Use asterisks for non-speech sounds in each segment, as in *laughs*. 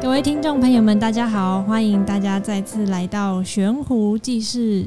各位听众朋友们，大家好，欢迎大家再次来到悬壶济世。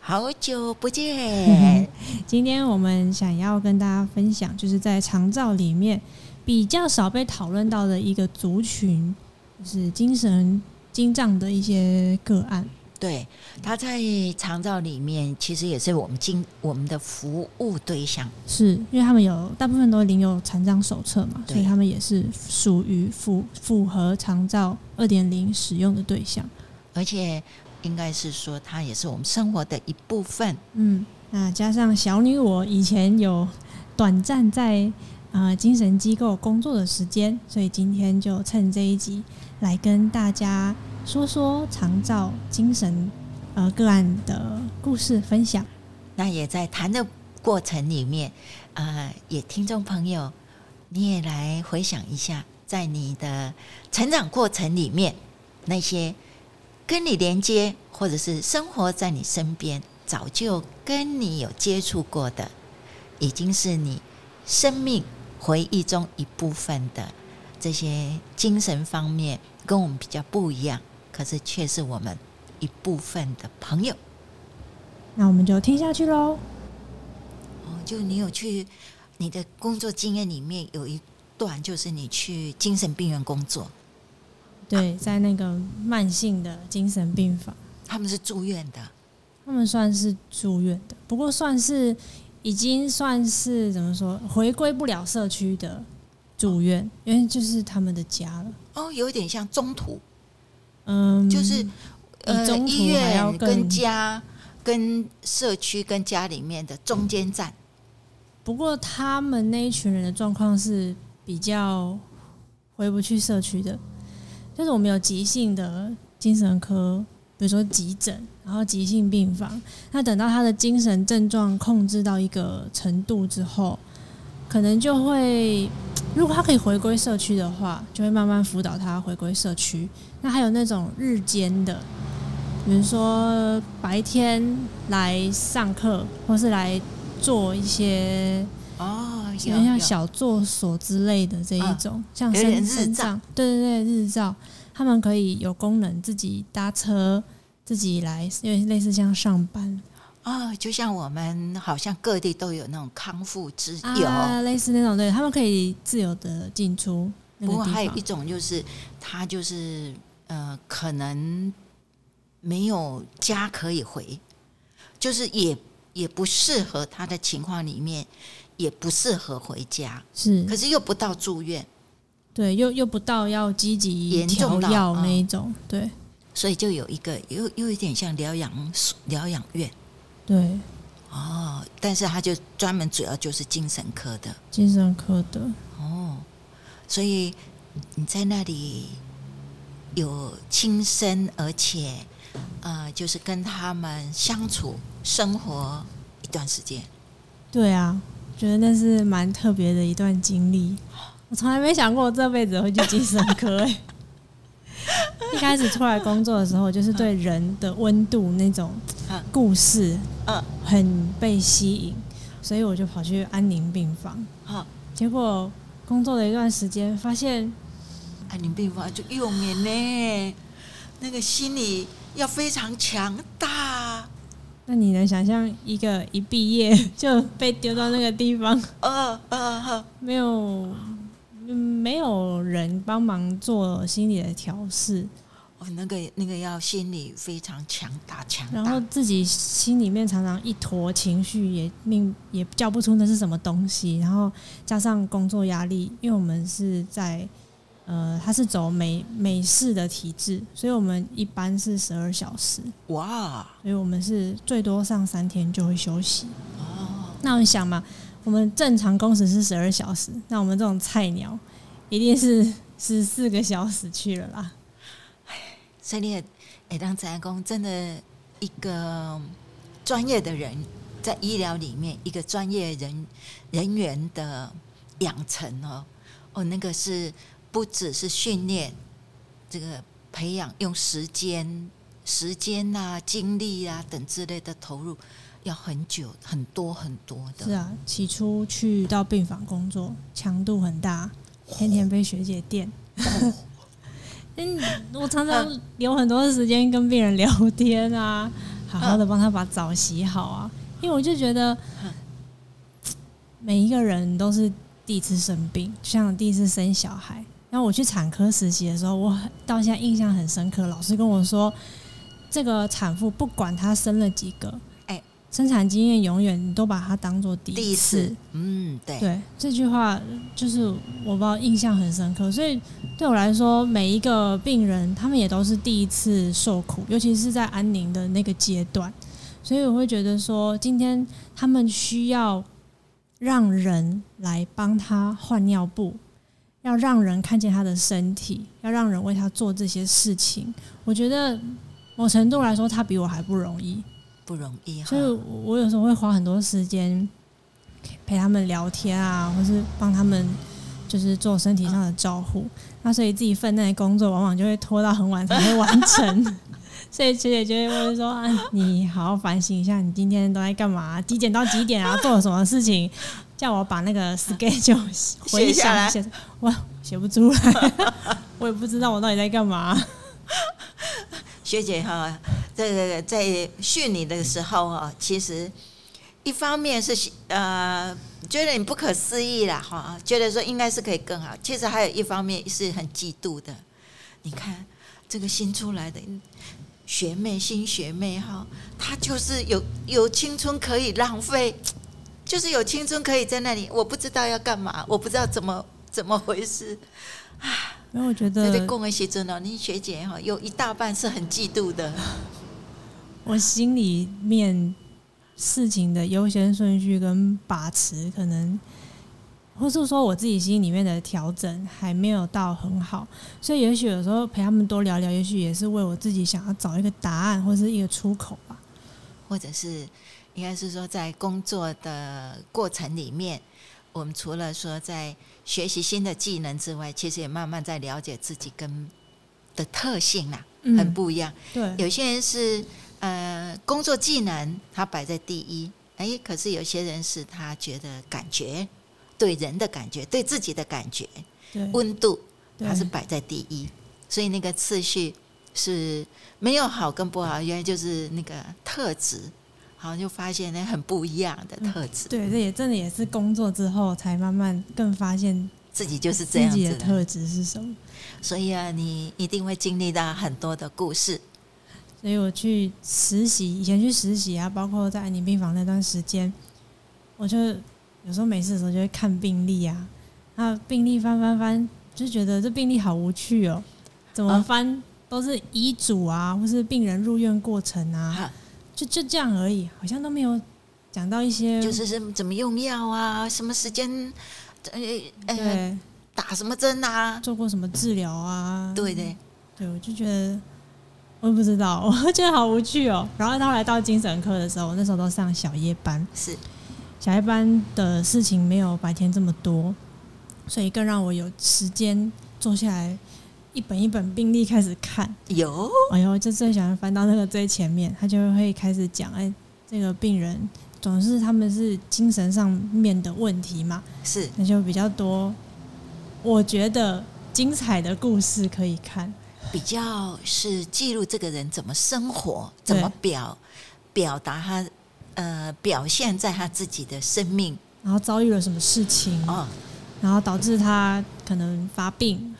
好久不见！*laughs* 今天我们想要跟大家分享，就是在长照里面比较少被讨论到的一个族群，就是精神精障的一些个案。对，他在长照里面其实也是我们经我们的服务对象，是因为他们有大部分都领有残障手册嘛，所以他们也是属于符符合长照二点零使用的对象，而且。应该是说，它也是我们生活的一部分。嗯，那加上小女我以前有短暂在呃精神机构工作的时间，所以今天就趁这一集来跟大家说说长照精神呃个案的故事分享。那也在谈的过程里面，呃，也听众朋友，你也来回想一下，在你的成长过程里面那些。跟你连接，或者是生活在你身边，早就跟你有接触过的，已经是你生命回忆中一部分的这些精神方面，跟我们比较不一样，可是却是我们一部分的朋友。那我们就听下去喽。哦，就你有去你的工作经验里面有一段，就是你去精神病院工作。对，在那个慢性的精神病房，他们是住院的，他们算是住院的，不过算是已经算是怎么说，回归不了社区的住院，因为就是他们的家了。哦，有点像中途，嗯，就是呃，医院跟家、跟社区、跟家里面的中间站。不过他们那一群人的状况是比较回不去社区的。就是我们有急性的精神科，比如说急诊，然后急性病房。那等到他的精神症状控制到一个程度之后，可能就会，*tsk* 如果他可以回归社区的话，就会慢慢辅导他回归社区。那还有那种日间的，比如说白天来上课，或是来做一些哦，有像小作所之类的这一种，像身身障，对对对，日照。他们可以有功能，自己搭车，自己来，因为类似像上班啊、哦，就像我们好像各地都有那种康复之友，啊、类似那种，对，他们可以自由的进出。不过还有一种就是，他就是呃，可能没有家可以回，就是也也不适合他的情况里面，也不适合回家，是，可是又不到住院。对，又又不到要积极调药那一种，嗯、对，所以就有一个又又有点像疗养疗养院，对，哦，但是他就专门主要就是精神科的，精神科的，哦，所以你在那里有亲身，而且呃，就是跟他们相处生活一段时间，对啊，觉得那是蛮特别的一段经历。我从来没想过我这辈子会去精神科哎！*laughs* 一开始出来工作的时候，就是对人的温度那种故事，很被吸引，所以我就跑去安宁病房。好结果工作了一段时间，发现安宁病房就用眼呢，那个心理要非常强大。那你能想象一个一毕业就被丢到那个地方？*laughs* 呃呃，没有。嗯，没有人帮忙做心理的调试，哦，那个那个要心理非常强大，强大，然后自己心里面常常一坨情绪，也命也叫不出那是什么东西，然后加上工作压力，因为我们是在呃，他是走美美式的体制，所以我们一般是十二小时，哇，所以我们是最多上三天就会休息，哦，那你想嘛。我们正常工时是十二小时，那我们这种菜鸟一定是十四个小时去了啦。所以你也，哎，当职工真的一个专业的人，在医疗里面一个专业人人员的养成哦，哦，那个是不只是训练，这个培养用时间、时间啊、精力啊等之类的投入。要很久、很多很多的。是啊，起初去到病房工作，强度很大，天天被学姐电。*laughs* 嗯，我常常留很多的时间跟病人聊天啊，好好的帮他把澡洗好啊，因为我就觉得每一个人都是第一次生病，就像第一次生小孩。然后我去产科实习的时候，我到现在印象很深刻。老师跟我说，这个产妇不管她生了几个，哎，生产经验永远你都把它当做第一次。嗯，对对，这句话就是我不知道印象很深刻。所以对我来说，每一个病人他们也都是第一次受苦，尤其是在安宁的那个阶段。所以我会觉得说，今天他们需要让人来帮他换尿布。要让人看见他的身体，要让人为他做这些事情，我觉得某程度来说，他比我还不容易，不容易。所以我有时候会花很多时间陪他们聊天啊，或是帮他们就是做身体上的照护。那所以自己分内的工作往往就会拖到很晚才会完成。*laughs* 所以学姐就会问说：“啊，你好好反省一下，你今天都在干嘛？几点到几点啊？*laughs* 做了什么事情？”叫我把那个 schedule *laughs* 回想一下，我写不出来，我也不知道我到底在干嘛。学姐哈，这个在训你的时候啊，其实一方面是呃觉得你不可思议啦哈，觉得说应该是可以更好。其实还有一方面是很嫉妒的。你看这个新出来的学妹，新学妹哈，她就是有有青春可以浪费。*tsk* 就是有青春可以在那里，我不知道要干嘛，我不知道怎么怎么回事啊！因为我觉得，对，共为学真哦，你学姐哈，有一大半是很嫉妒的。*laughs* 我心里面事情的优先顺序跟把持，可能，或是说我自己心里面的调整还没有到很好，所以也许有时候陪他们多聊聊，也许也是为我自己想要找一个答案或是一个出口吧，或者是。应该是说，在工作的过程里面，我们除了说在学习新的技能之外，其实也慢慢在了解自己跟的特性啦，很不一样。对，有些人是呃工作技能他摆在第一，哎，可是有些人是他觉得感觉对人的感觉，对自己的感觉，温度他是摆在第一，所以那个次序是没有好跟不好，原来就是那个特质。然后就发现那很不一样的特质。对，这也真的也是工作之后才慢慢更发现自己就是这样子的。自己的特质是什么？所以啊，你一定会经历到很多的故事。所以我去实习，以前去实习啊，包括在安宁病房那段时间，我就有时候没事的时候就会看病历啊，那病历翻翻翻，就觉得这病历好无趣哦，怎么翻都是医嘱啊，或是病人入院过程啊。就就这样而已，好像都没有讲到一些，就是什么怎么用药啊，什么时间，呃呃，打什么针啊，做过什么治疗啊？对对对，我就觉得我也不知道，*laughs* 我觉得好无趣哦。然后他来到精神科的时候，我那时候都上小夜班，是小夜班的事情没有白天这么多，所以更让我有时间坐下来。一本一本病历开始看，有，哎呦，就最喜欢翻到那个最前面，他就会开始讲，哎，这个病人总是他们是精神上面的问题嘛，是，那就比较多，我觉得精彩的故事可以看，比较是记录这个人怎么生活，怎么表表达他，呃，表现在他自己的生命，然后遭遇了什么事情，哦，然后导致他可能发病。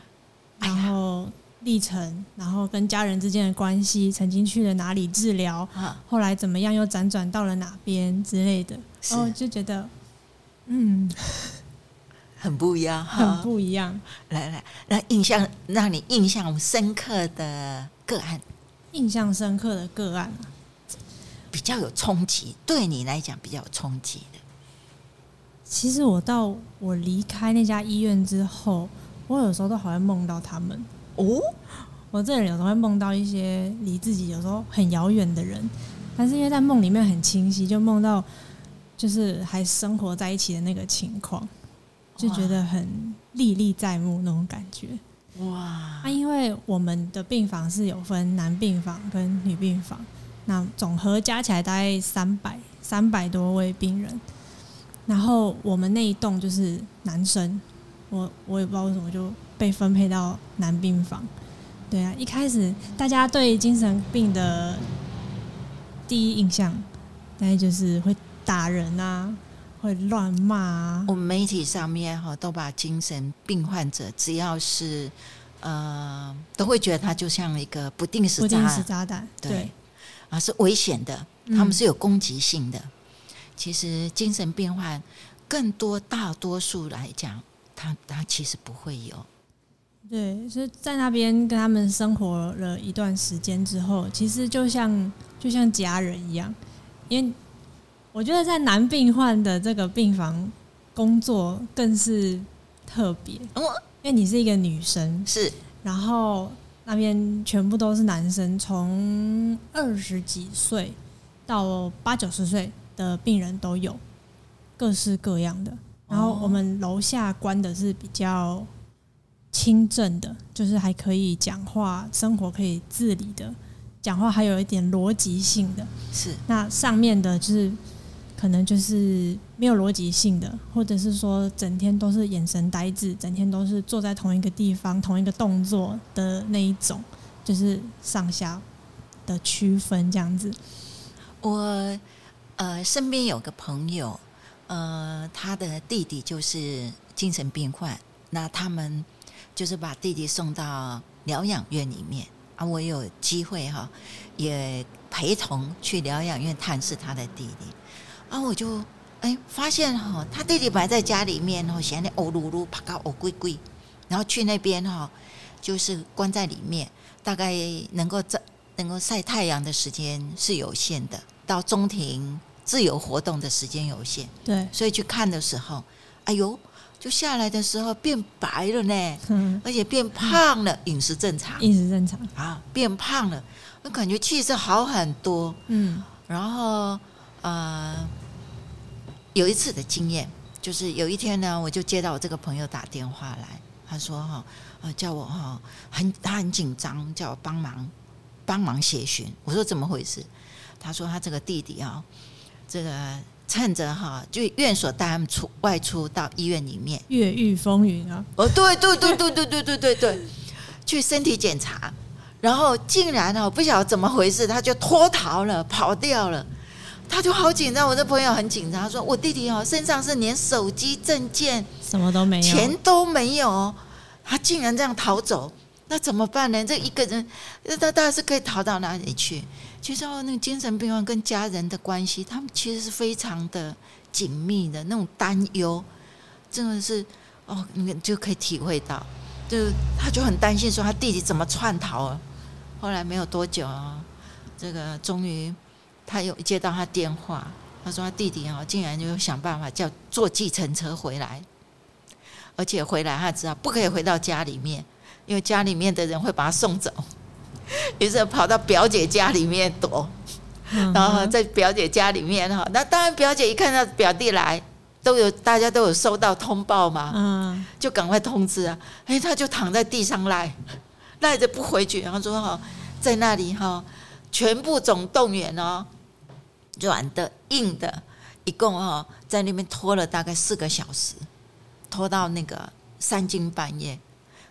然后历程，然后跟家人之间的关系，曾经去了哪里治疗，后来怎么样，又辗转到了哪边之类的，然后就觉得，嗯，很不一样，很不一样。来来，那印象让你印象深刻的个案，印象深刻的个案，比较有冲击，对你来讲比较有冲击的。其实我到我离开那家医院之后。我有时候都好像梦到他们哦，我这人有时候会梦到一些离自己有时候很遥远的人，但是因为在梦里面很清晰，就梦到就是还生活在一起的那个情况，就觉得很历历在目那种感觉。哇！那因为我们的病房是有分男病房跟女病房，那总和加起来大概三百三百多位病人。然后我们那一栋就是男生，我我也不知道为什么就被分配到男病房。对啊，一开始大家对精神病的第一印象，大概就是会打人啊，会乱骂啊。我们媒体上面哈都把精神病患者，只要是呃，都会觉得他就像一个不定时不定时炸弹，对，啊是危险的，他们是有攻击性的。嗯其实精神病患更多大多数来讲，他他其实不会有。对，是在那边跟他们生活了一段时间之后，其实就像就像家人一样。因为我觉得在男病患的这个病房工作更是特别，因为你是一个女生，是，然后那边全部都是男生，从二十几岁到八九十岁。的病人都有各式各样的，然后我们楼下关的是比较轻症的，就是还可以讲话、生活可以自理的，讲话还有一点逻辑性的。是那上面的，就是可能就是没有逻辑性的，或者是说整天都是眼神呆滞，整天都是坐在同一个地方、同一个动作的那一种，就是上下的区分这样子。我。呃，身边有个朋友，呃，他的弟弟就是精神病患，那他们就是把弟弟送到疗养院里面啊。我有机会哈，也陪同去疗养院探视他的弟弟啊。我就哎发现哈，他弟弟本来在家里面哦，闲的哦噜噜，爬高哦龟龟，然后去那边哈，就是关在里面，大概能够在能够晒太阳的时间是有限的。到中庭自由活动的时间有限，对，所以去看的时候，哎呦，就下来的时候变白了呢，嗯，而且变胖了，饮食正常，饮食正常。啊，变胖了，我感觉气色好很多，嗯，然后呃，有一次的经验，就是有一天呢，我就接到我这个朋友打电话来，他说哈，呃，叫我哈，很他很紧张，叫我帮忙帮忙协寻，我说怎么回事？他说：“他这个弟弟啊，这个趁着哈，就院所带他们出外出到医院里面，越狱风云啊！哦，对对对对对对对对对，去身体检查，然后竟然哦，不晓得怎么回事，他就脱逃了，跑掉了。他就好紧张，我这朋友很紧张，他说我弟弟哦，身上是连手机、证件什么都没有，钱都没有，他竟然这样逃走，那怎么办呢？这一个人，那他大概是可以逃到哪里去？”其实哦，那个精神病患跟家人的关系，他们其实是非常的紧密的，那种担忧，真的是哦，你就可以体会到，就他就很担心说他弟弟怎么窜逃了。后来没有多久啊，这个终于他又接到他电话，他说他弟弟啊，竟然就想办法叫坐计程车回来，而且回来他知道不可以回到家里面，因为家里面的人会把他送走。*laughs* 于是跑到表姐家里面躲，然后在表姐家里面哈，那当然表姐一看到表弟来，都有大家都有收到通报嘛，嗯，就赶快通知啊，哎，他就躺在地上赖，赖着不回去，然后说哈，在那里哈，全部总动员哦，软的硬的，一共哈在那边拖了大概四个小时，拖到那个三更半夜。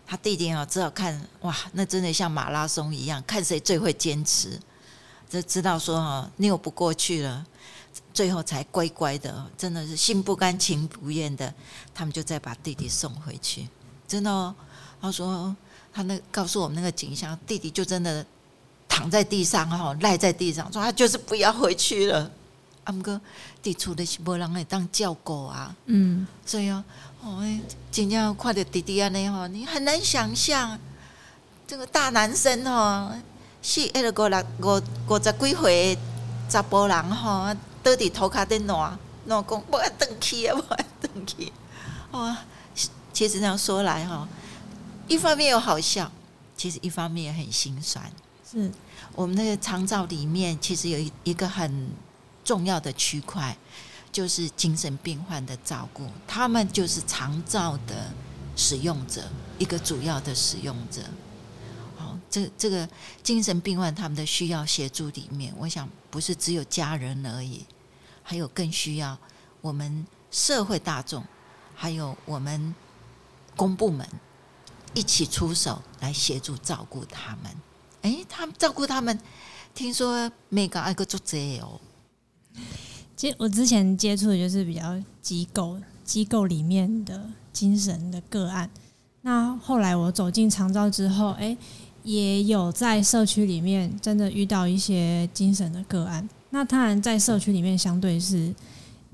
他弟弟啊，只好看哇，那真的像马拉松一样，看谁最会坚持，就知道说哈，拗不过去了，最后才乖乖的，真的是心不甘情不愿的，他们就再把弟弟送回去。真的哦，他说他那告诉我们那个景象，弟弟就真的躺在地上哈，赖在地上，说他就是不要回去了。阿姆哥，弟出的是无人会当照顾啊，嗯，所以啊。哦，真正看着弟弟啊，那哈，你很难想象这个大男生哈，是那个五六五五十几岁查甫人哈，倒伫涂骹顶暖，老公不爱回去啊，不爱回去。哦，其实这样说来哈，一方面又好笑，其实一方面也很心酸。是我们那个长照里面，其实有一一个很重要的区块。就是精神病患的照顾，他们就是长照的使用者，一个主要的使用者。好，这这个精神病患他们的需要协助里面，我想不是只有家人而已，还有更需要我们社会大众，还有我们公部门一起出手来协助照顾他们。哎，他们照顾他们，听说每个爱个做这哦。其实我之前接触的就是比较机构机构里面的精神的个案。那后来我走进长照之后，哎，也有在社区里面真的遇到一些精神的个案。那当然在社区里面相对是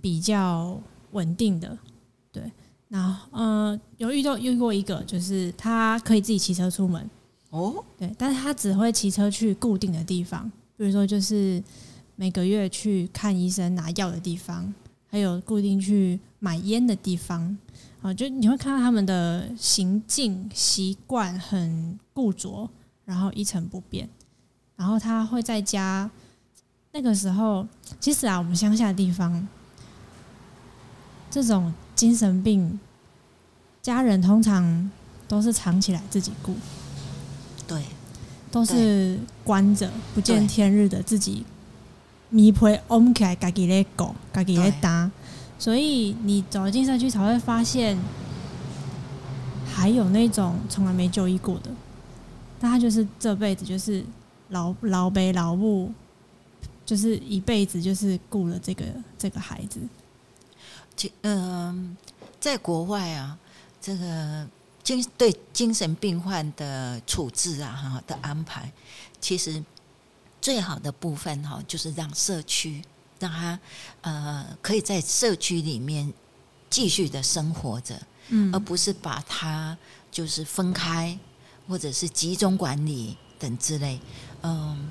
比较稳定的，对。那呃，有遇到遇过一个，就是他可以自己骑车出门哦，对，但是他只会骑车去固定的地方，比如说就是。每个月去看医生拿药的地方，还有固定去买烟的地方，啊，就你会看到他们的行径习惯很固着，然后一成不变。然后他会在家，那个时候，其实啊，我们乡下的地方，这种精神病，家人通常都是藏起来自己顾，对，都是关着不见天日的自己。米皮往起来，家己在搞，自己在打，所以你走进社区才会发现，还有那种从来没就医过的，但他就是这辈子就是老老北老母，就是一辈子就是顾了这个这个孩子。嗯，在国外啊，这个精对精神病患的处置啊，哈的安排，其实。最好的部分哈，就是让社区让他呃可以在社区里面继续的生活着，嗯，而不是把它就是分开或者是集中管理等之类。嗯，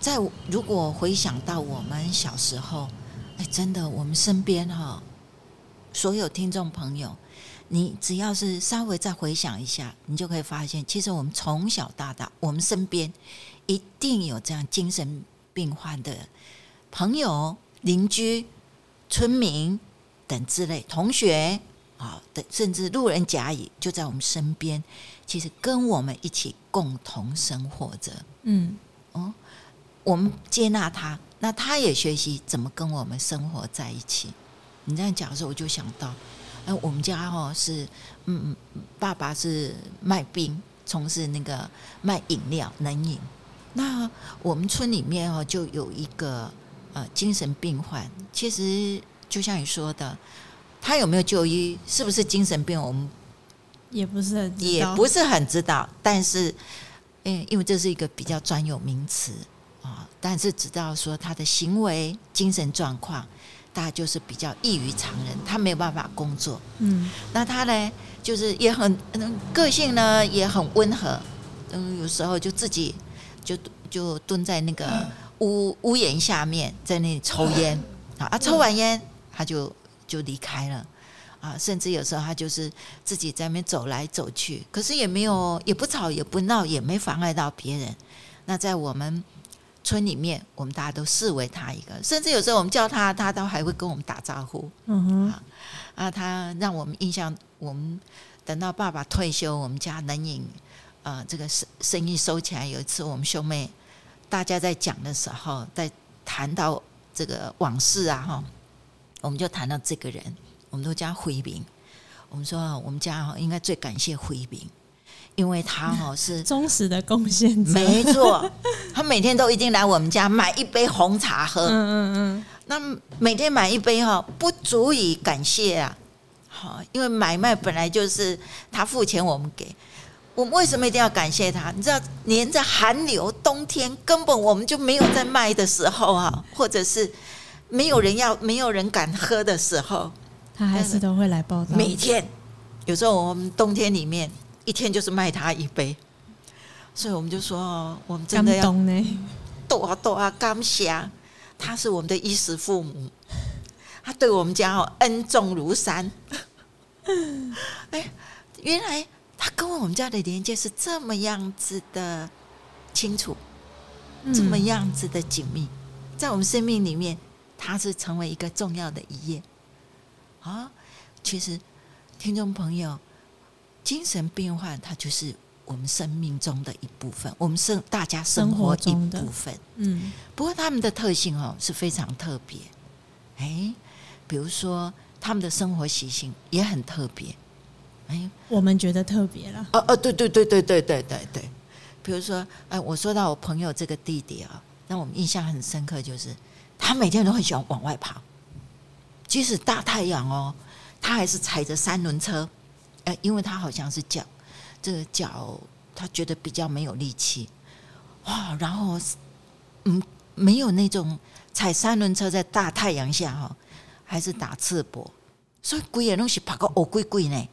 在如果回想到我们小时候，哎，真的，我们身边哈，所有听众朋友，你只要是稍微再回想一下，你就可以发现，其实我们从小到大，我们身边。一定有这样精神病患的朋友、邻居、村民等之类同学啊，等甚至路人甲乙就在我们身边，其实跟我们一起共同生活着。嗯，哦，我们接纳他，那他也学习怎么跟我们生活在一起。你这样讲的时候，我就想到，哎，我们家哦是，嗯嗯，爸爸是卖冰，从事那个卖饮料、冷饮。那我们村里面哦，就有一个呃精神病患。其实就像你说的，他有没有就医，是不是精神病，我们也不是很也不是很知道。但是，嗯，因为这是一个比较专有名词啊，但是知道说他的行为、精神状况，大概就是比较异于常人，他没有办法工作。嗯，那他呢，就是也很个性呢，也很温和。嗯，有时候就自己。就就蹲在那个屋屋檐下面，在那里抽烟 *laughs* 啊，抽完烟他就就离开了啊，甚至有时候他就是自己在那边走来走去，可是也没有也不吵也不闹，也没妨碍到别人。那在我们村里面，我们大家都视为他一个，甚至有时候我们叫他，他都还会跟我们打招呼。嗯哼，啊，他让我们印象，我们等到爸爸退休，我们家能饮。啊、呃，这个生生意收起来。有一次，我们兄妹大家在讲的时候，在谈到这个往事啊，哈，我们就谈到这个人，我们都叫回兵。我们说，我们家哈应该最感谢回兵，因为他 *laughs* 哈是忠实的贡献者。没错，*laughs* 他每天都一定来我们家买一杯红茶喝。嗯嗯嗯。那每天买一杯哈，不足以感谢啊。好，因为买卖本来就是他付钱，我们给。我们为什么一定要感谢他？你知道，连在寒流冬天，根本我们就没有在卖的时候啊，或者是没有人要、没有人敢喝的时候，他还是都会来报道。每天，有时候我们冬天里面一天就是卖他一杯，所以我们就说哦，我们真的要多啊多啊感谢，他是我们的衣食父母，他对我们家哦恩重如山。*laughs* 哎，原来。他跟我们家的连接是这么样子的清楚，这么样子的紧密，在我们生命里面，它是成为一个重要的一页啊。其实，听众朋友，精神病患他就是我们生命中的一部分，我们生大家生活一部分。嗯，不过他们的特性哦是非常特别。哎，比如说他们的生活习性也很特别。哎，我们觉得特别了。哦哦，对对对对对对对对。比如说，哎，我说到我朋友这个弟弟啊，让我们印象很深刻，就是他每天都很喜欢往外跑，即使大太阳哦，他还是踩着三轮车。哎，因为他好像是脚，这个脚他觉得比较没有力气，哇，然后嗯，没有那种踩三轮车在大太阳下哈，还是打赤膊，所以鬼也东西跑个哦鬼鬼呢，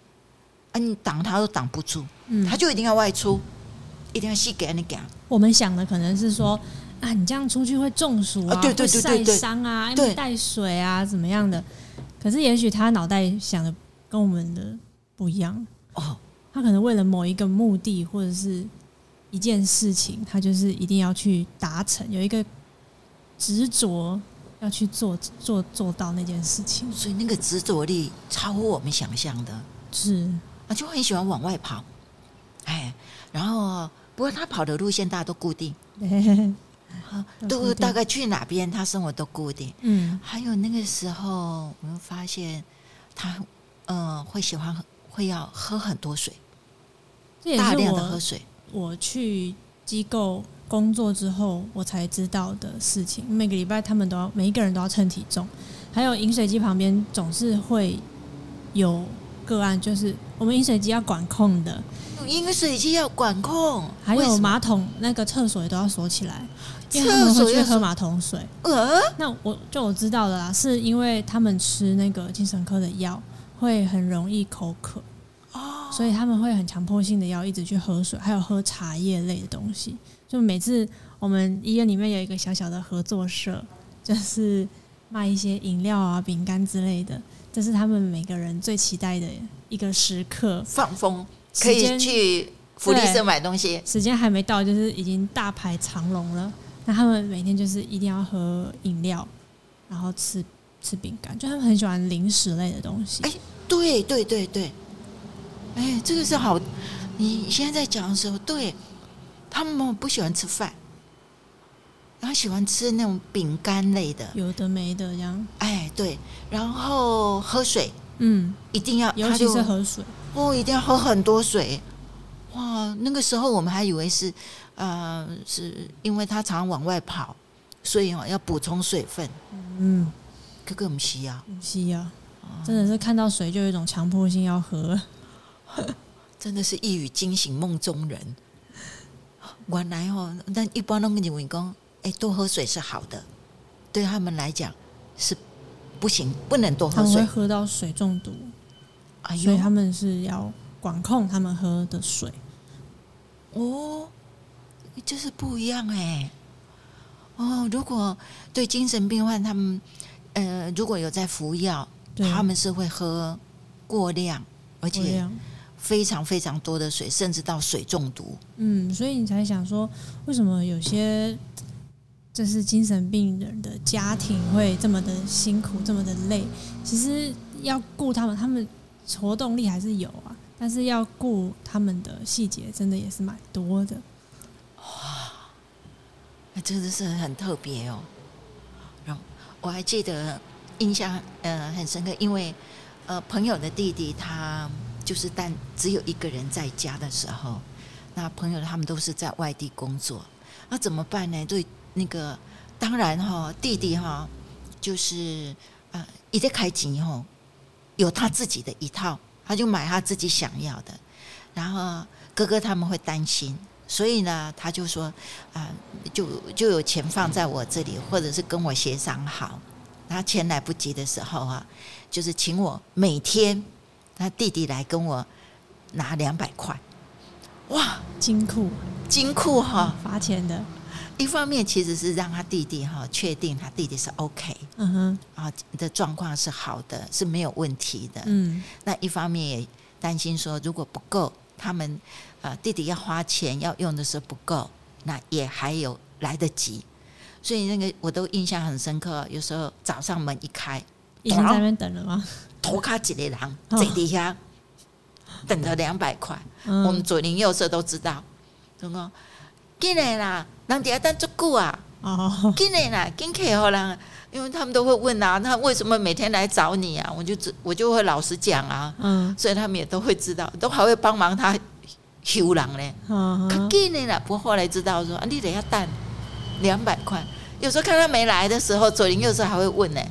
啊，你挡他都挡不住，嗯，他就一定要外出，一定要细给你讲。我们想的可能是说啊，你这样出去会中暑啊，对对对对晒伤啊，没，带水啊，怎么样的？可是也许他脑袋想的跟我们的。不一样。哦，他可能为了某一个目的或者是一件事情，他就是一定要去达成，有一个执着要去做做做到那件事情，所以那个执着力超乎我们想象的，是啊，就很喜欢往外跑，哎，然后不过他跑的路线大家都固定，*laughs* 都大概去哪边他生活都固定，嗯，还有那个时候我们发现他嗯、呃、会喜欢。会要喝很多水，大量的喝水。我去机构工作之后，我才知道的事情。每个礼拜他们都要，每一个人都要称体重。还有饮水机旁边总是会有个案，就是我们饮水机要管控的。饮水机要管控，还有马桶那个厕所也都要锁起来，因为他们会去喝马桶水。呃，那我就我知道的啦，是因为他们吃那个精神科的药。会很容易口渴哦，所以他们会很强迫性的要一直去喝水，还有喝茶叶类的东西。就每次我们医院里面有一个小小的合作社，就是卖一些饮料啊、饼干之类的，这是他们每个人最期待的一个时刻。放风可以去福利社买东西，时间还没到，就是已经大排长龙了。那他们每天就是一定要喝饮料，然后吃。吃饼干，就他们很喜欢零食类的东西。哎，对对对对，哎，这个是好。你现在在讲的时候，对，他们不喜欢吃饭，然后喜欢吃那种饼干类的，有的没的这样。哎，对，然后喝水，嗯，一定要，尤其是喝水，哦，一定要喝很多水。哇，那个时候我们还以为是，呃，是因为他常常往外跑，所以哦要补充水分。嗯。哥哥们需要，不需要，真的是看到水就有一种强迫性要喝，*laughs* 真的是一语惊醒梦中人。*laughs* 原来哦，但一般都跟你讲，哎，多喝水是好的，对他们来讲是不行，不能多喝水，会喝到水中毒。哎呦，所以他们是要管控他们喝的水。哦，就是不一样哎。哦，如果对精神病患他们。呃，如果有在服药，他们是会喝过量，而且非常非常多的水，甚至到水中毒。嗯，所以你才想说，为什么有些就是精神病人的家庭会这么的辛苦，这么的累？其实要顾他们，他们活动力还是有啊，但是要顾他们的细节，真的也是蛮多的。哇，那真的是很特别哦。然后我还记得印象呃很深刻，因为呃朋友的弟弟他就是但只有一个人在家的时候，那朋友他们都是在外地工作，那怎么办呢？对那个当然哈弟弟哈就是啊一在开钱哈，有他自己的一套，他就买他自己想要的，然后哥哥他们会担心。所以呢，他就说啊，就就有钱放在我这里，或者是跟我协商好。他钱来不及的时候啊，就是请我每天他弟弟来跟我拿两百块。哇，金库，金库哈，罚钱的。一方面其实是让他弟弟哈确定他弟弟是 OK，嗯哼，啊的状况是好的，是没有问题的。嗯，那一方面也担心说，如果不够，他们。啊，弟弟要花钱要用的时候不够，那也还有来得及，所以那个我都印象很深刻。有时候早上门一开，已经在那边等了吗？*laughs* 头卡几个人在底下，等着两百块，嗯、我们左邻右舍都知道，怎么进来啦？人家等足久啊！哦，进来啦，进客好了，因为他们都会问啊，那为什么每天来找你啊？我就我就会老实讲啊，嗯，所以他们也都会知道，都还会帮忙他修人呢。嗯，可进来啦，不过后来知道说啊，你等下等两百块。有时候看他没来的时候，左邻右舍还会问呢。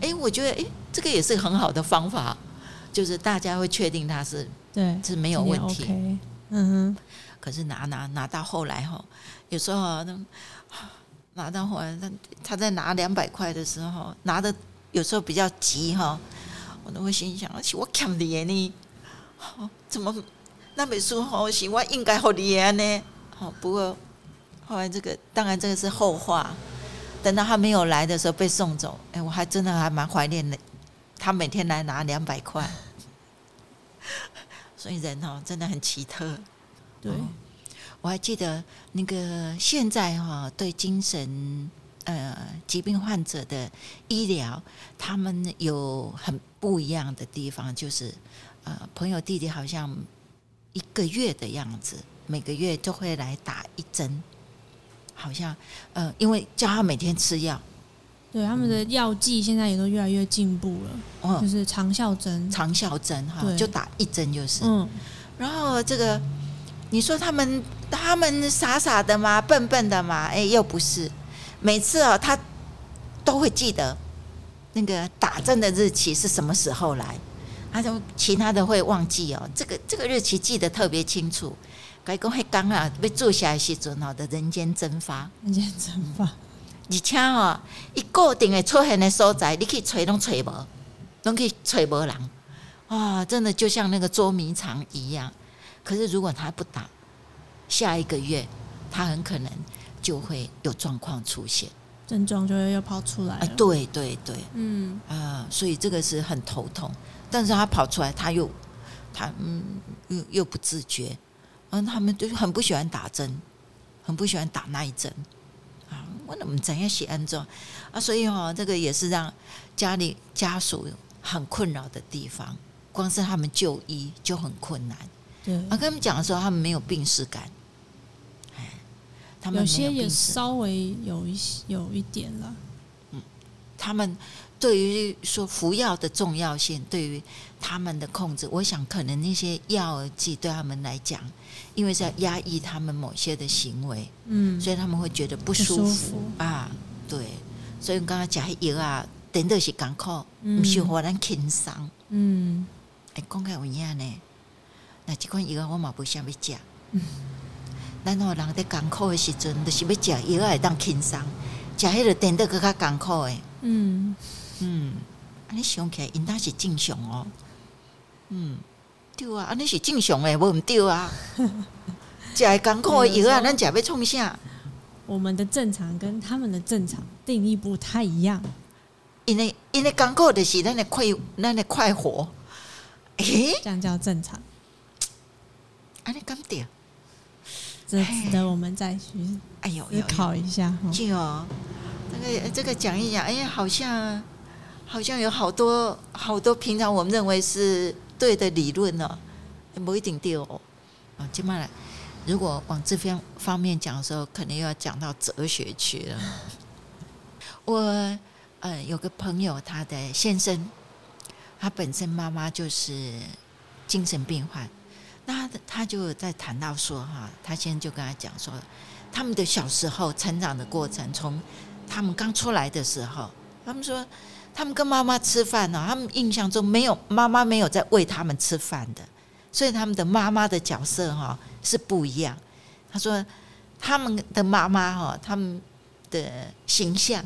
哎，我觉得哎，这个也是很好的方法，就是大家会确定他是对是没有问题。嗯哼。可是拿拿拿到后来哈，有时候那拿到后来，他他在拿两百块的时候，拿的有时候比较急哈，我都会心想：而且我欠你呢，怎么那本书好是，我应该好你呢？好，不过后来这个当然这个是后话。等到他没有来的时候被送走，哎，我还真的还蛮怀念的。他每天来拿两百块，*laughs* 所以人哦真的很奇特。对，我还记得那个现在哈，对精神呃疾病患者的医疗，他们有很不一样的地方，就是呃，朋友弟弟好像一个月的样子，每个月都会来打一针。好像，呃，因为叫他每天吃药，对他们的药剂现在也都越来越进步了，嗯，就是长效针，长效针哈，就打一针就是，嗯，然后这个你说他们他们傻傻的吗？笨笨的吗？哎，又不是，每次哦，他都会记得那个打针的日期是什么时候来，他就其他的会忘记哦，这个这个日期记得特别清楚。该讲迄刚啊，要做下来时阵哦，的人间蒸发，人间蒸发。而且哦，伊固定的出现的所在，你去找拢找无，拢去找无人。啊，真的就像那个捉迷藏一样。可是如果他不打，下一个月他很可能就会有状况出现，症状就会又跑出来。啊，对对对，嗯啊，所以这个是很头痛。但是他跑出来，他又他嗯又又不自觉。嗯，他们就很不喜欢打针，很不喜欢打那一针啊。我怎么怎样写安装啊？所以哦，这个也是让家里家属很困扰的地方。光是他们就医就很困难。对，啊，跟他们讲的时候，他们没有病史感。哎，他们有些也稍微有一些有一点了。嗯，他们。对于说服药的重要性，对于他们的控制，我想可能那些药剂对他们来讲，因为是要压抑他们某些的行为，嗯，所以他们会觉得不舒服，啊。对，所以刚刚讲药啊，等的是艰苦，不是让人轻松。嗯，哎，讲开有影呢，那即款药我嘛不想要食。嗯，然后人伫艰苦的时阵，就是要食药会当轻松，食迄个真的更较艰苦诶。嗯。嗯，安尼想起来，应当是正常哦。嗯，对啊，安尼是正常诶，无毋对啊。食艰苦诶药啊，咱食要创啥？我们的正常跟他们的正常定义不太一样。因为因为艰苦的是咱的快，咱的快活。诶、欸，这样叫正常。安尼咁对，这值得我们再去哎呦思考一下。就哦，这个这个讲一讲，哎呀，好像。好像有好多好多平常我们认为是对的理论呢，不一定对哦。啊，接下来如果往这方方面讲的时候，可能又要讲到哲学去了。*laughs* 我呃有个朋友，他的先生，他本身妈妈就是精神病患，那他就在谈到说哈，他先就跟他讲说，他们的小时候成长的过程，从他们刚出来的时候，他们说。他们跟妈妈吃饭呢，他们印象中没有妈妈没有在喂他们吃饭的，所以他们的妈妈的角色哈是不一样。他说他们的妈妈哈，他们的形象，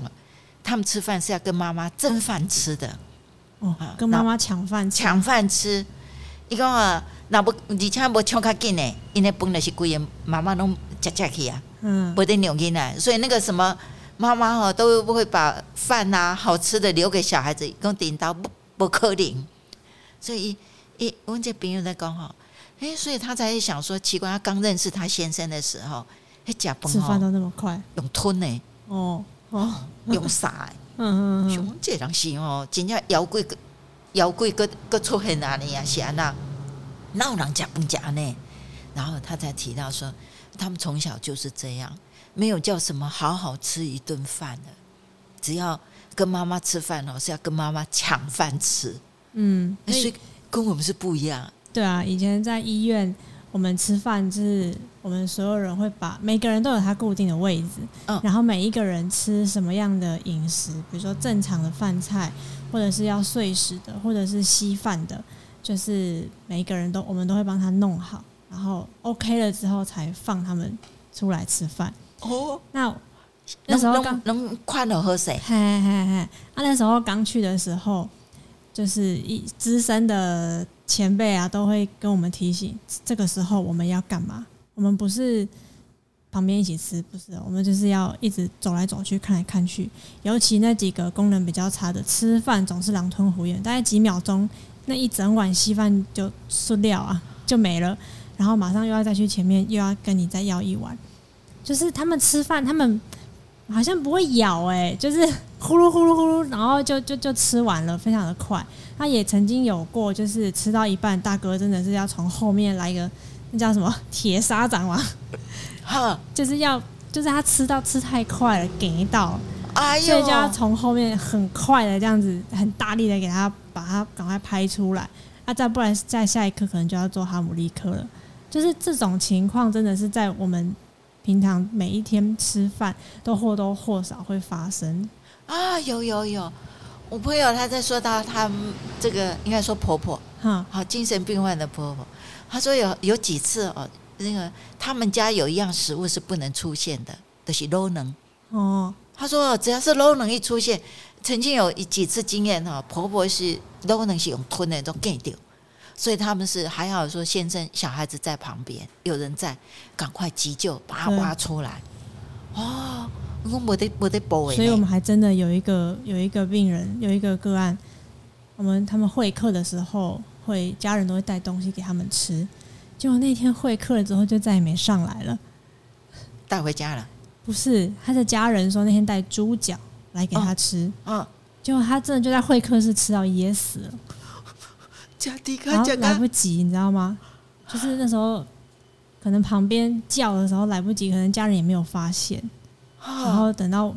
他们吃饭是要跟妈妈争饭吃的，哦，跟妈妈抢饭抢饭吃。伊讲啊，若不而且不抢较紧呢，因为本来是规个妈妈拢食食去啊，嗯，不得扭进来，所以那个什么。妈妈吼都不会把饭呐、啊、好吃的留给小孩子，讲顶到不不可能。所以伊阮这朋友在讲哈，哎，所以他才想说奇怪，他刚认识他先生的时候，哎，吃饭都那么快，用吞呢？哦哦，用啥？*laughs* 嗯嗯嗯，这人是哦，真正妖怪个妖怪个个出现哪里啊？是安那？闹人家不假呢？然后他才提到说，他们从小就是这样，没有叫什么好好吃一顿饭的，只要跟妈妈吃饭哦，是要跟妈妈抢饭吃。嗯，所以跟我们是不一样。对啊，以前在医院，我们吃饭就是我们所有人会把每个人都有他固定的位置，嗯，然后每一个人吃什么样的饮食，比如说正常的饭菜，或者是要碎食的，或者是稀饭的，就是每一个人都我们都会帮他弄好，然后 OK 了之后才放他们出来吃饭。哦，那那时候刚能快乐喝水，嘿嘿嘿，啊，那时候刚去的时候。就是一资深的前辈啊，都会跟我们提醒，这个时候我们要干嘛？我们不是旁边一起吃，不是，我们就是要一直走来走去，看来看去。尤其那几个功能比较差的，吃饭总是狼吞虎咽，大概几秒钟，那一整碗稀饭就输掉啊，就没了。然后马上又要再去前面，又要跟你再要一碗。就是他们吃饭，他们。好像不会咬哎、就是呼噜呼噜呼噜，然后就就就吃完了，非常的快。他也曾经有过，就是吃到一半，大哥真的是要从后面来一个那叫什么铁砂掌嘛，哈，就是要就是他吃到吃太快了，给到，哎呦，所以就要从后面很快的这样子，很大力的给他把他赶快拍出来。啊，再不然在下一刻可能就要做哈姆立克了。就是这种情况，真的是在我们。平常每一天吃饭都或多或少会发生啊，有有有，我朋友他在说到他这个应该说婆婆，哈，好精神病患的婆婆，她说有有几次哦，那个他们家有一样食物是不能出现的，都、就是卤蛋哦。他说只要是卤蛋一出现，曾经有几次经验哈，婆婆是卤蛋是用吞的都给掉。所以他们是还好说，先生小孩子在旁边，有人在，赶快急救，把他挖出来。哦，我没得没得保。所以我们还真的有一个有一个病人，有一个个案，我们他们会客的时候，会家人都会带东西给他们吃，结果那天会客了之后，就再也没上来了，带回家了。不是他的家人说那天带猪脚来给他吃，嗯、哦，结果他真的就在会客室吃到噎死了。然后来不及，你知道吗？就是那时候，可能旁边叫的时候来不及，可能家人也没有发现。然后等到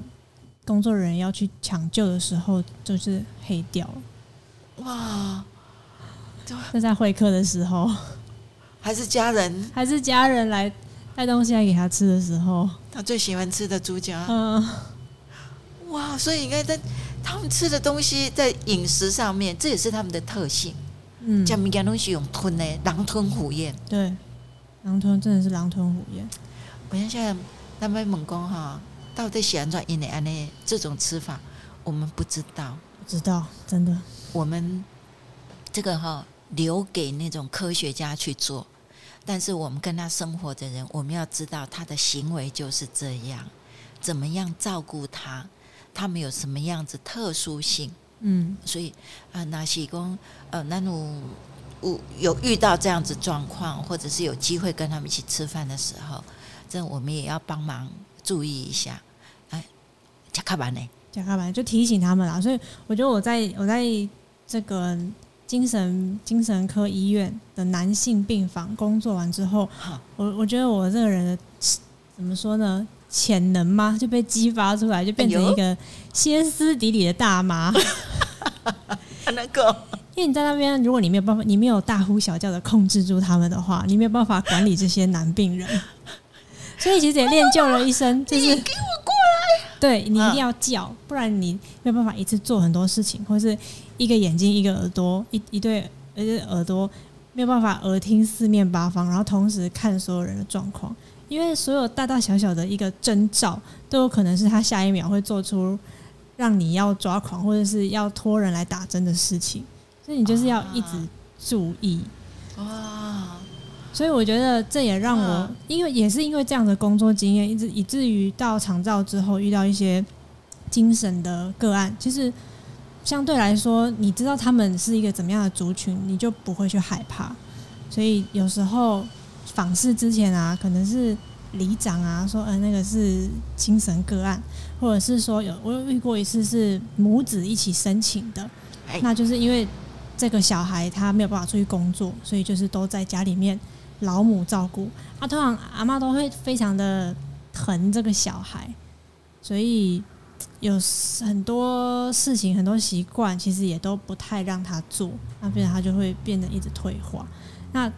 工作人员要去抢救的时候，就是黑掉了。哇！就在会客的时候，还是家人，还是家人来带东西来给他吃的时候，他最喜欢吃的猪脚。嗯。哇！所以应该在他们吃的东西，在饮食上面，这也是他们的特性。嗯，这物件东西用吞呢，狼吞虎咽。对，狼吞真的是狼吞虎咽。我想想，那边猛攻哈，到底喜欢做印尼安呢？这种吃法，我们不知道，不知道，真的。我们这个哈留给那种科学家去做，但是我们跟他生活的人，我们要知道他的行为就是这样，怎么样照顾他，他们有什么样子特殊性。嗯，所以啊，那是讲呃，那种有有遇到这样子状况，或者是有机会跟他们一起吃饭的时候，这我们也要帮忙注意一下。哎，加卡班呢？加卡班就提醒他们啦。所以我觉得我在我在这个精神精神科医院的男性病房工作完之后，我我觉得我这个人的怎么说呢？潜能吗？就被激发出来，就变成一个歇斯底里的大妈。*laughs* 那个，因为你在那边，如果你没有办法，你没有大呼小叫的控制住他们的话，你没有办法管理这些男病人。*laughs* 所以其实也练就了一身，就是 *laughs* 给我过来。对，你一定要叫，不然你没有办法一次做很多事情，或是一个眼睛、一个耳朵、一一对耳朵，没有办法耳听四面八方，然后同时看所有人的状况。因为所有大大小小的一个征兆，都有可能是他下一秒会做出让你要抓狂或者是要托人来打针的事情，所以你就是要一直注意。哇！所以我觉得这也让我，因为也是因为这样的工作经验，一直以至于到长照之后遇到一些精神的个案，其实相对来说，你知道他们是一个怎么样的族群，你就不会去害怕。所以有时候。访视之前啊，可能是里长啊说，呃，那个是精神个案，或者是说有我有遇过一次是母子一起申请的，那就是因为这个小孩他没有办法出去工作，所以就是都在家里面老母照顾。啊，通常阿妈都会非常的疼这个小孩，所以有很多事情、很多习惯，其实也都不太让他做，那变成他就会变得一直退化。那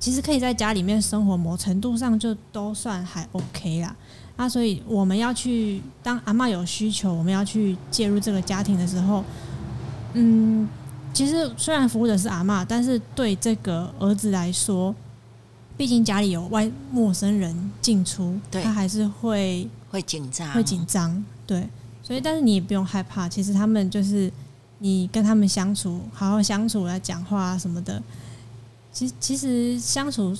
其实可以在家里面生活，某程度上就都算还 OK 啦。那所以我们要去当阿妈有需求，我们要去介入这个家庭的时候，嗯，其实虽然服务的是阿妈，但是对这个儿子来说，毕竟家里有外陌生人进出，他还是会会紧张，会紧张。对，所以但是你也不用害怕，其实他们就是你跟他们相处，好好相处来讲话啊什么的。其其实相处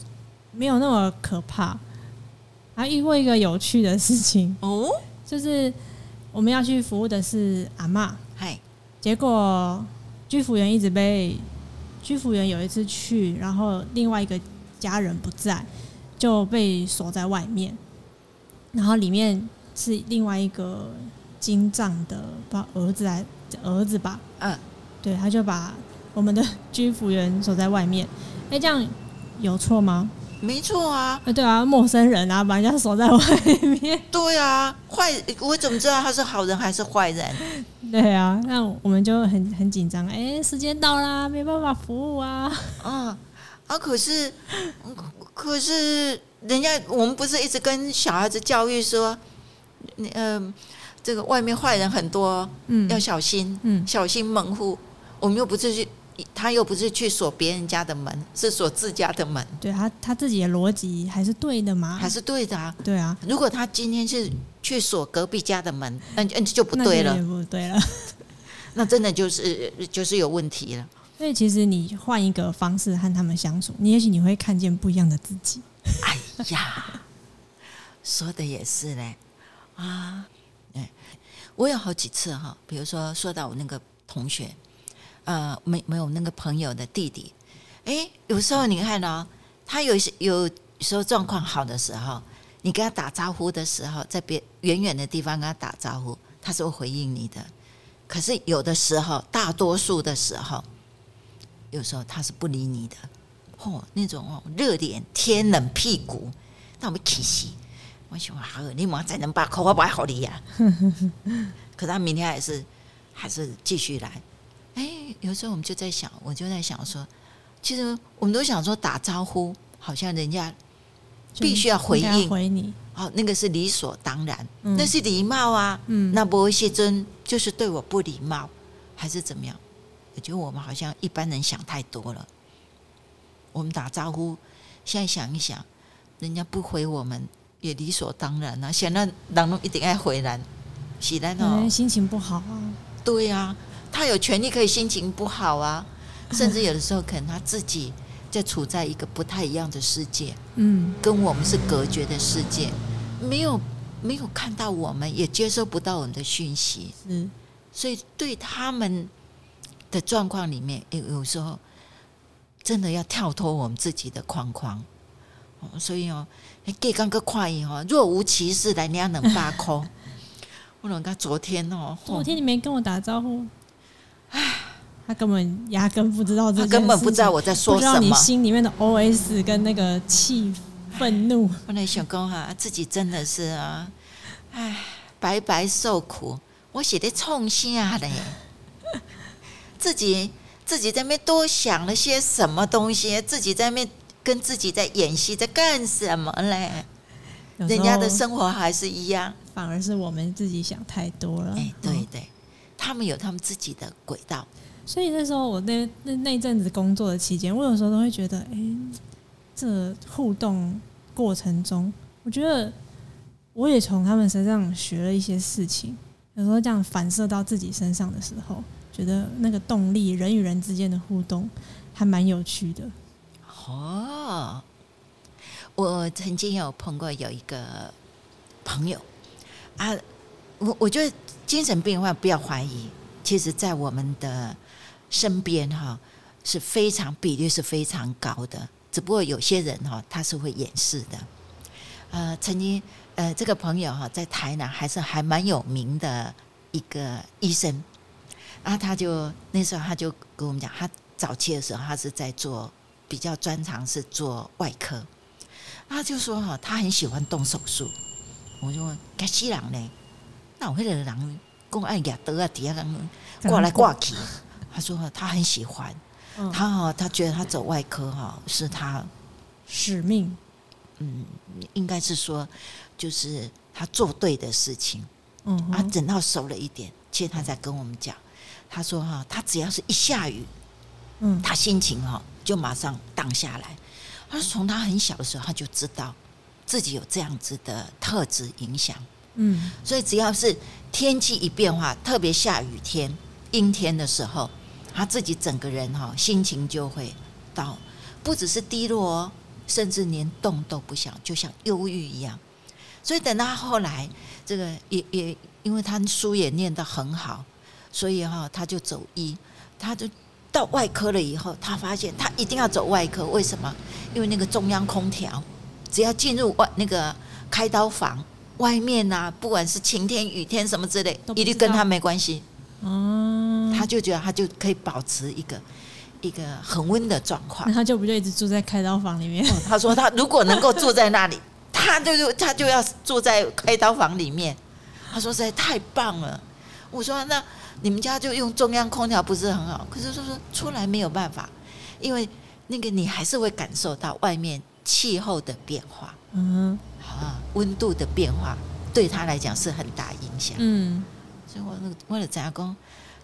没有那么可怕，还遇过一个有趣的事情哦，就是我们要去服务的是阿嬷，嗨，结果居服员一直被居服员有一次去，然后另外一个家人不在，就被锁在外面，然后里面是另外一个精障的，把儿子来儿子吧，嗯，对，他就把我们的居服员锁在外面。哎，这样有错吗？没错啊。对啊，陌生人啊，把人家锁在外面。对啊，坏，我怎么知道他是好人还是坏人？*laughs* 对啊，那我们就很很紧张。哎，时间到啦，没办法服务啊。*laughs* 嗯，啊，可是，可是，人家我们不是一直跟小孩子教育说，嗯、呃，这个外面坏人很多，嗯，要小心，嗯，小心门户。我们又不是去。他又不是去锁别人家的门，是锁自家的门。对他他自己的逻辑还是对的吗？还是对的啊。对啊。如果他今天是去锁隔壁家的门，那那就不对了。不对了。*laughs* 那真的就是就是有问题了。所以其实你换一个方式和他们相处，你也许你会看见不一样的自己。哎呀，说的也是嘞啊！我有好几次哈，比如说说到我那个同学。呃，没没有那个朋友的弟弟，哎，有时候你看哦，他有些有时候状况好的时候，你跟他打招呼的时候，在别远远的地方跟他打招呼，他是会回应你的。可是有的时候，大多数的时候，有时候他是不理你的。哦，那种哦，热脸贴冷屁股，那我们气息！我想啊，你妈才能把口话摆好你呀。可他明天还是还是继续来。哎，有时候我们就在想，我就在想说，其实我们都想说打招呼，好像人家必须要回应回你，哦，那个是理所当然，嗯、那是礼貌啊。嗯，那不会谢真就是对我不礼貌，还是怎么样？我觉得我们好像一般人想太多了。我们打招呼，现在想一想，人家不回我们也理所当然啊。显然当中一定爱回来，喜来呢，心情不好啊。对呀、啊。他有权利可以心情不好啊，甚至有的时候可能他自己在处在一个不太一样的世界，嗯，跟我们是隔绝的世界，没有没有看到我们，也接收不到我们的讯息，嗯，所以对他们的状况里面，有有时候真的要跳脱我们自己的框框，所以哦，给刚个快意哦，若无其事来两能八空，*laughs* 我讲他昨天哦，昨天你没跟我打招呼。唉，他根本压根不知道这，他根本不知道我在说什么。你心里面的 OS 跟那个气愤怒。我来想讲哈，自己真的是啊，唉，白白受苦。我写的冲下嘞，*laughs* 自己自己在那边多想了些什么东西？自己在那边跟自己在演戏，在干什么嘞？人家的生活还是一样，反而是我们自己想太多了。哎，对对。他们有他们自己的轨道，所以那时候我那那那阵子工作的期间，我有时候都会觉得，哎、欸，这互动过程中，我觉得我也从他们身上学了一些事情。有时候这样反射到自己身上的时候，觉得那个动力，人与人之间的互动还蛮有趣的。哦，我曾经有碰过有一个朋友啊。我我觉得精神病患不要怀疑，其实，在我们的身边哈是非常比例是非常高的，只不过有些人哈他是会掩饰的。呃，曾经呃这个朋友哈在台南还是还蛮有名的一个医生，然后他就那时候他就跟我们讲，他早期的时候，他是在做比较专长是做外科，他就说哈，他很喜欢动手术。我就问：该西人呢？那我那个人公爱亚德啊，底下人挂来挂去。他说他很喜欢，他哈，他觉得他走外科哈是他使命。嗯，应该是说，就是他做对的事情。嗯，啊，等到熟了一点，其实他在跟我们讲，他说哈，他只要是一下雨，嗯，他心情哈就马上荡下来。他说从他很小的时候，他就知道自己有这样子的特质影响。嗯，所以只要是天气一变化，特别下雨天、阴天的时候，他自己整个人哈心情就会到，不只是低落哦。甚至连动都不想，就像忧郁一样。所以等到后来，这个也也因为他书也念得很好，所以哈他就走医，他就到外科了以后，他发现他一定要走外科。为什么？因为那个中央空调，只要进入外那个开刀房，外面啊，不管是晴天雨天什么之类，一律跟他没关系。嗯，他就觉得他就可以保持一个。一个恒温的状况，那他就不就一直住在开刀房里面？哦、他说他如果能够住在那里，*laughs* 他就他就要住在开刀房里面。他说实在太棒了。我说那你们家就用中央空调不是很好？可是说说出来没有办法，因为那个你还是会感受到外面气候的变化，嗯，啊，温度的变化对他来讲是很大影响。嗯，所以我我的杂工。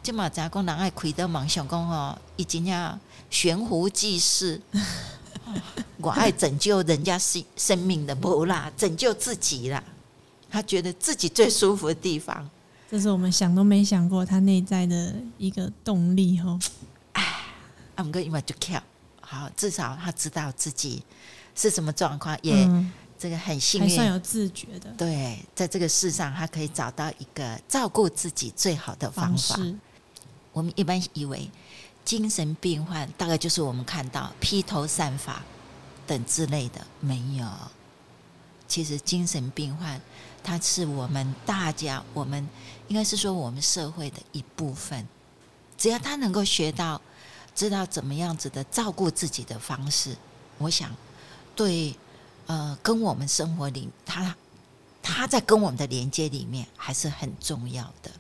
今嘛，咱讲人爱开的梦想讲哦，已经要悬壶济世。*laughs* 我爱拯救人家生生命的不啦，拯救自己啦。他觉得自己最舒服的地方，这是我们想都没想过他内在的一个动力吼。哎，我们哥因为就跳好，至少他知道自己是什么状况，也这个很幸运，还算有自觉的。对，在这个世上，他可以找到一个照顾自己最好的方法。我们一般以为精神病患大概就是我们看到披头散发等之类的，没有。其实精神病患，他是我们大家，我们应该是说我们社会的一部分。只要他能够学到，知道怎么样子的照顾自己的方式，我想对呃跟我们生活里，他他在跟我们的连接里面还是很重要的。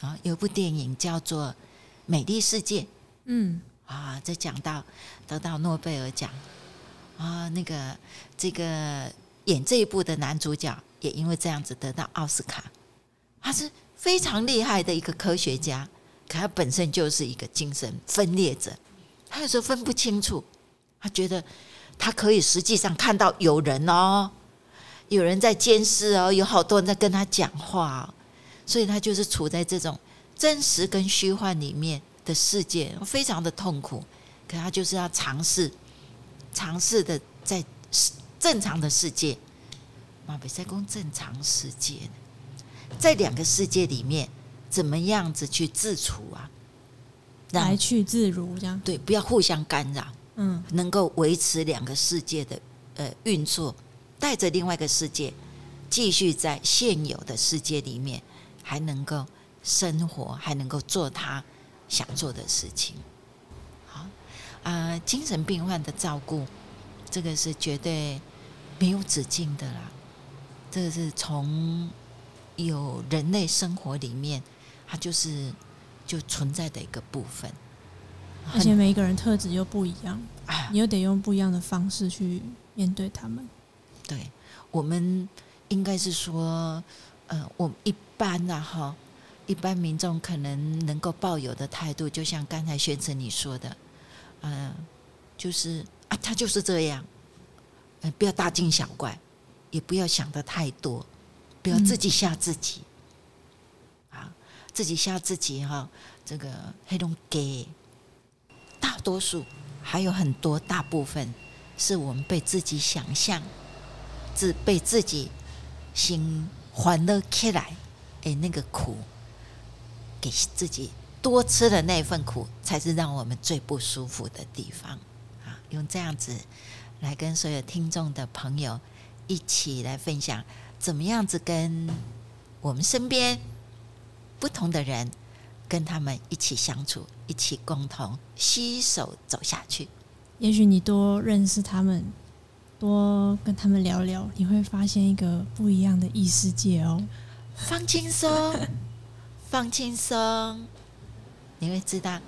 啊，有部电影叫做《美丽世界》，嗯，啊，这讲到得到诺贝尔奖啊，那个这个演这一部的男主角也因为这样子得到奥斯卡，他是非常厉害的一个科学家，可他本身就是一个精神分裂者，他有时候分不清楚，他觉得他可以实际上看到有人哦，有人在监视哦，有好多人在跟他讲话。所以他就是处在这种真实跟虚幻里面的世界，非常的痛苦。可他就是要尝试，尝试的在正常的世界，马北塞公正常世界，在两个世界里面，怎么样子去自处啊？来去自如，这样对，不要互相干扰，嗯，能够维持两个世界的呃运作，带着另外一个世界继续在现有的世界里面。还能够生活，还能够做他想做的事情。好啊、呃，精神病患的照顾，这个是绝对没有止境的啦。这个是从有人类生活里面，它就是就存在的一个部分。而且每一个人特质又不一样，你又得用不一样的方式去面对他们。对，我们应该是说。呃，我们一般啊，哈，一般民众可能能够抱有的态度，就像刚才宣诚你说的，嗯、呃，就是啊，他就是这样，呃，不要大惊小怪，也不要想的太多，不要自己吓自己，啊、嗯，自己吓自己哈，这个黑龙给大多数还有很多大部分是我们被自己想象，自被自己心。欢乐起来，哎，那个苦，给自己多吃的那份苦，才是让我们最不舒服的地方啊！用这样子来跟所有听众的朋友一起来分享，怎么样子跟我们身边不同的人跟他们一起相处，一起共同携手走下去。也许你多认识他们，多跟他们聊聊，你会发现一个不一样的异世界哦。放轻松，*laughs* 放轻松，你会知道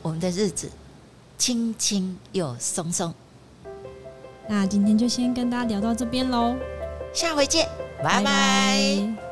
我们的日子轻轻又松松。那今天就先跟大家聊到这边喽，下回见，拜拜。